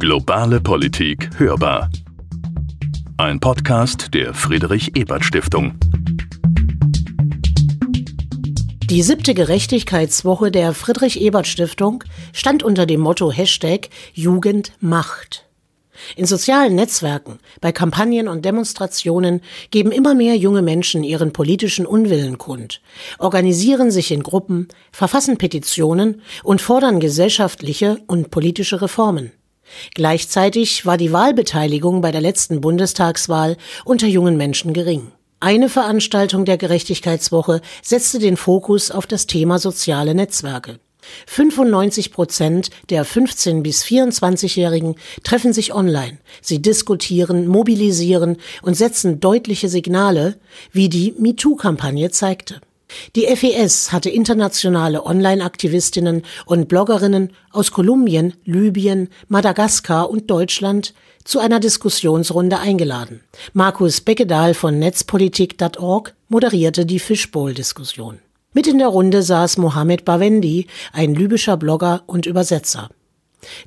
Globale Politik hörbar. Ein Podcast der Friedrich Ebert Stiftung. Die siebte Gerechtigkeitswoche der Friedrich Ebert Stiftung stand unter dem Motto Hashtag Jugend macht. In sozialen Netzwerken, bei Kampagnen und Demonstrationen geben immer mehr junge Menschen ihren politischen Unwillen kund, organisieren sich in Gruppen, verfassen Petitionen und fordern gesellschaftliche und politische Reformen. Gleichzeitig war die Wahlbeteiligung bei der letzten Bundestagswahl unter jungen Menschen gering. Eine Veranstaltung der Gerechtigkeitswoche setzte den Fokus auf das Thema soziale Netzwerke. 95 Prozent der 15 bis 24-Jährigen treffen sich online. Sie diskutieren, mobilisieren und setzen deutliche Signale, wie die MeToo-Kampagne zeigte. Die FES hatte internationale Online-Aktivistinnen und Bloggerinnen aus Kolumbien, Libyen, Madagaskar und Deutschland zu einer Diskussionsrunde eingeladen. Markus Beckedahl von Netzpolitik.org moderierte die Fishbowl-Diskussion. Mit in der Runde saß Mohamed Bawendi, ein libyscher Blogger und Übersetzer.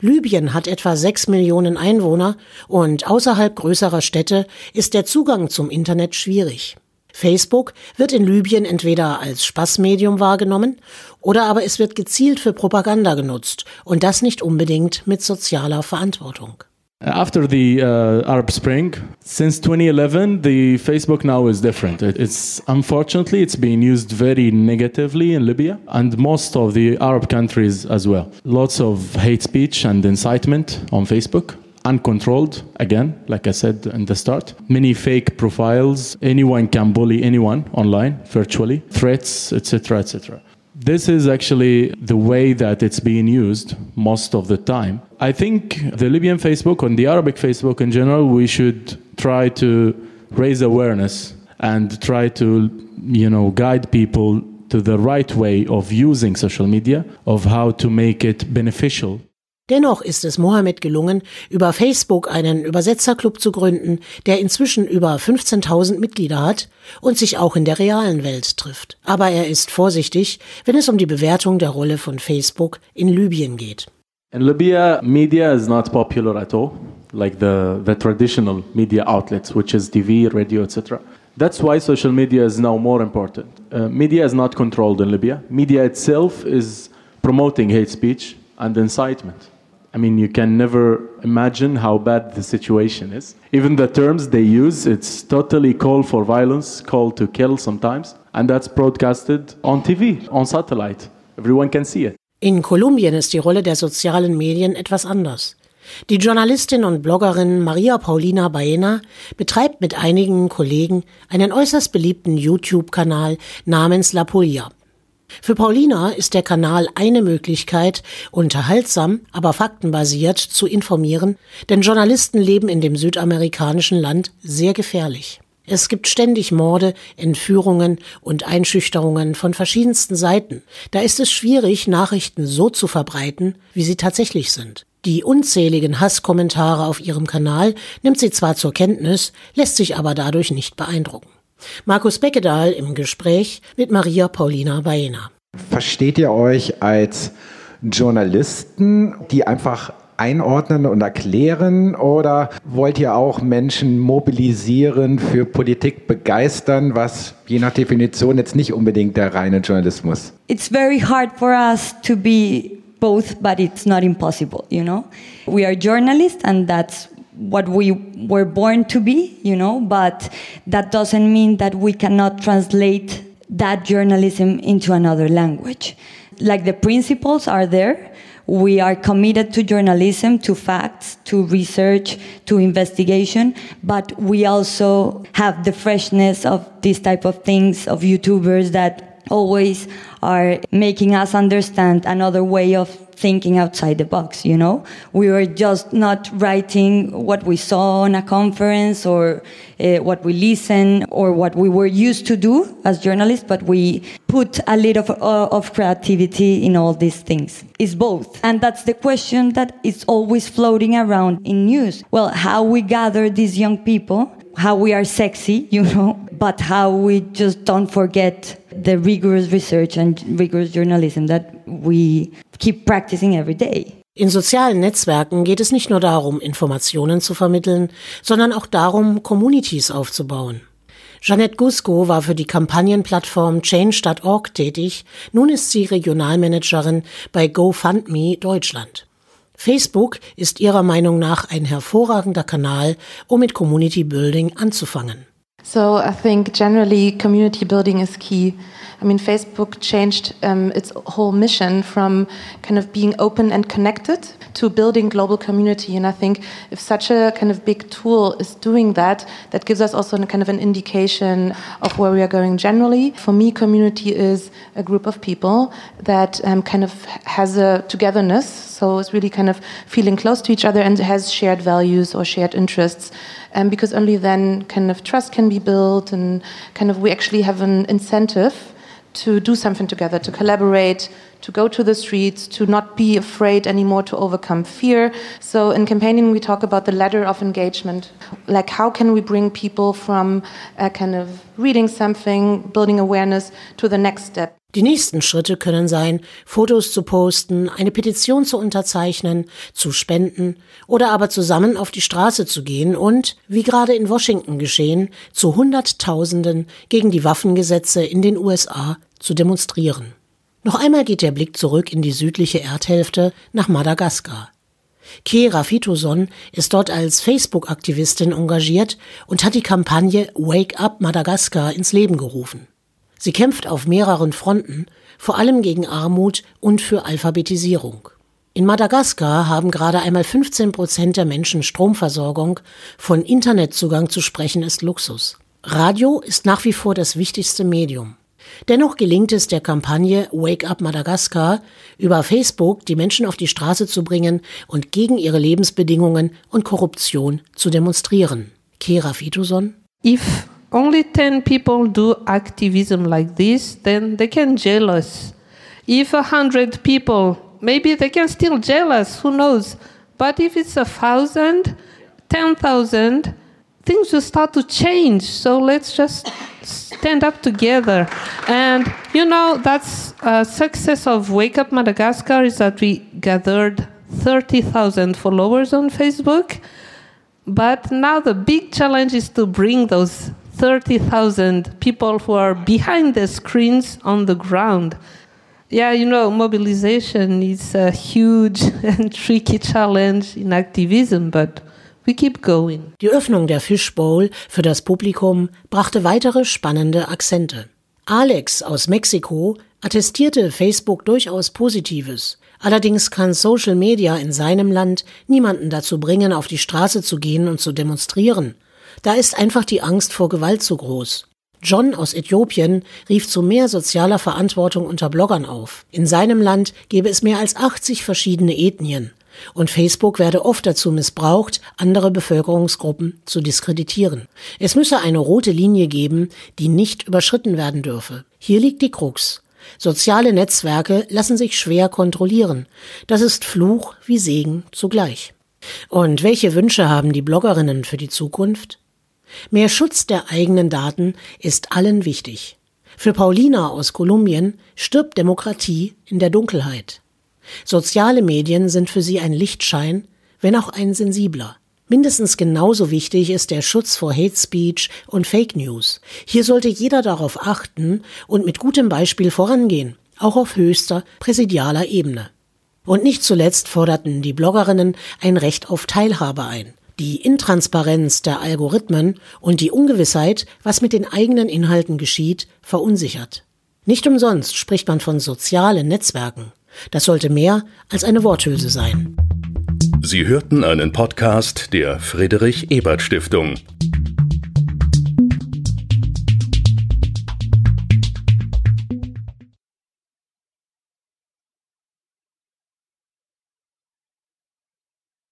Libyen hat etwa sechs Millionen Einwohner und außerhalb größerer Städte ist der Zugang zum Internet schwierig. Facebook wird in Libyen entweder als Spaßmedium wahrgenommen oder aber es wird gezielt für Propaganda genutzt und das nicht unbedingt mit sozialer Verantwortung. After the uh, Arab Spring, since 2011, the Facebook now is different. It's unfortunately it's being used very negatively in Libya and most of the Arab countries as well. Lots of hate speech and incitement on Facebook uncontrolled again like i said in the start many fake profiles anyone can bully anyone online virtually threats etc etc this is actually the way that it's being used most of the time. I think the Libyan Facebook and the Arabic Facebook in general, we should try to raise awareness and try to, you know, guide people to the right way of using social media, of how to make it beneficial. Dennoch ist es Mohammed gelungen, über Facebook einen Übersetzerclub zu gründen, der inzwischen über 15.000 Mitglieder hat und sich auch in der realen Welt trifft. Aber er ist vorsichtig, wenn es um die Bewertung der Rolle von Facebook in Libyen geht. In Libya, media is not popular at all, like the, the traditional media outlets, which is TV, radio, etc. That's why social media is now more important. Uh, media is not controlled in Libya. Media itself is promoting hate speech and incitement. I mean, you can never imagine how bad the situation is. Even the terms they use, it's totally call for violence, call to kill sometimes, and that's broadcasted on TV, on satellite. Everyone can see it. In Kolumbien ist die Rolle der sozialen Medien etwas anders. Die Journalistin und Bloggerin Maria Paulina Baena betreibt mit einigen Kollegen einen äußerst beliebten YouTube-Kanal namens La Polia. Für Paulina ist der Kanal eine Möglichkeit, unterhaltsam, aber faktenbasiert zu informieren, denn Journalisten leben in dem südamerikanischen Land sehr gefährlich. Es gibt ständig Morde, Entführungen und Einschüchterungen von verschiedensten Seiten. Da ist es schwierig, Nachrichten so zu verbreiten, wie sie tatsächlich sind. Die unzähligen Hasskommentare auf ihrem Kanal nimmt sie zwar zur Kenntnis, lässt sich aber dadurch nicht beeindrucken. Markus Beckedahl im Gespräch mit Maria Paulina Baena. Versteht ihr euch als Journalisten, die einfach einordnen und erklären oder wollt ihr auch Menschen mobilisieren, für Politik begeistern, was je nach Definition jetzt nicht unbedingt der reine Journalismus? It's very hard for us to be both, but it's not impossible, you know? We are journalists and that's what we were born to be, you know, but that doesn't mean that we cannot translate that journalism into another language. Like the principles are there. We are committed to journalism, to facts, to research, to investigation, but we also have the freshness of these type of things, of YouTubers that always are making us understand another way of thinking outside the box, you know? We were just not writing what we saw on a conference or uh, what we listen or what we were used to do as journalists, but we put a little of, uh, of creativity in all these things. It's both. And that's the question that is always floating around in news. Well, how we gather these young people, how we are sexy, you know, but how we just don't forget the rigorous research and rigorous journalism that we keep practicing every day. In sozialen Netzwerken geht es nicht nur darum, Informationen zu vermitteln, sondern auch darum, Communities aufzubauen. Jeanette Gusko war für die Kampagnenplattform Change.org tätig, nun ist sie Regionalmanagerin bei GoFundMe Deutschland. Facebook ist ihrer Meinung nach ein hervorragender Kanal, um mit Community Building anzufangen. So I think generally community building is key. I mean, Facebook changed um, its whole mission from kind of being open and connected to building global community. And I think if such a kind of big tool is doing that, that gives us also a kind of an indication of where we are going generally. For me, community is a group of people that um, kind of has a togetherness. So it's really kind of feeling close to each other and has shared values or shared interests. Um, because only then kind of trust can be built and kind of we actually have an incentive to do something together, to collaborate, to go to the streets, to not be afraid anymore, to overcome fear. So, in campaigning, we talk about the ladder of engagement. Like, how can we bring people from a kind of reading something, building awareness, to the next step? Die nächsten Schritte können sein, Fotos zu posten, eine Petition zu unterzeichnen, zu spenden oder aber zusammen auf die Straße zu gehen und, wie gerade in Washington geschehen, zu Hunderttausenden gegen die Waffengesetze in den USA zu demonstrieren. Noch einmal geht der Blick zurück in die südliche Erdhälfte nach Madagaskar. Kera Fitoson ist dort als Facebook-Aktivistin engagiert und hat die Kampagne Wake Up Madagaskar ins Leben gerufen. Sie kämpft auf mehreren Fronten, vor allem gegen Armut und für Alphabetisierung. In Madagaskar haben gerade einmal 15 Prozent der Menschen Stromversorgung. Von Internetzugang zu sprechen ist Luxus. Radio ist nach wie vor das wichtigste Medium. Dennoch gelingt es der Kampagne Wake Up Madagaskar, über Facebook die Menschen auf die Straße zu bringen und gegen ihre Lebensbedingungen und Korruption zu demonstrieren. Kera Fituson? If only 10 people do activism like this, then they can jail us. If a hundred people, maybe they can still jail us, who knows? But if it's a thousand, ten thousand, things will start to change. So let's just stand up together. And you know, that's a success of Wake Up Madagascar is that we gathered 30,000 followers on Facebook. But now the big challenge is to bring those 30,000 people who are behind the screens on the ground. Yeah, you know, mobilization is a huge and tricky challenge in activism, but we keep going. Die Öffnung der Fishbowl für das Publikum brachte weitere spannende Akzente. Alex aus Mexiko attestierte Facebook durchaus Positives. Allerdings kann Social Media in seinem Land niemanden dazu bringen, auf die Straße zu gehen und zu demonstrieren. Da ist einfach die Angst vor Gewalt zu groß. John aus Äthiopien rief zu mehr sozialer Verantwortung unter Bloggern auf. In seinem Land gäbe es mehr als 80 verschiedene Ethnien. Und Facebook werde oft dazu missbraucht, andere Bevölkerungsgruppen zu diskreditieren. Es müsse eine rote Linie geben, die nicht überschritten werden dürfe. Hier liegt die Krux. Soziale Netzwerke lassen sich schwer kontrollieren. Das ist Fluch wie Segen zugleich. Und welche Wünsche haben die Bloggerinnen für die Zukunft? Mehr Schutz der eigenen Daten ist allen wichtig. Für Paulina aus Kolumbien stirbt Demokratie in der Dunkelheit. Soziale Medien sind für sie ein Lichtschein, wenn auch ein sensibler. Mindestens genauso wichtig ist der Schutz vor Hate Speech und Fake News. Hier sollte jeder darauf achten und mit gutem Beispiel vorangehen, auch auf höchster präsidialer Ebene. Und nicht zuletzt forderten die Bloggerinnen ein Recht auf Teilhabe ein. Die Intransparenz der Algorithmen und die Ungewissheit, was mit den eigenen Inhalten geschieht, verunsichert. Nicht umsonst spricht man von sozialen Netzwerken. Das sollte mehr als eine Worthülse sein. Sie hörten einen Podcast der Friedrich Ebert Stiftung.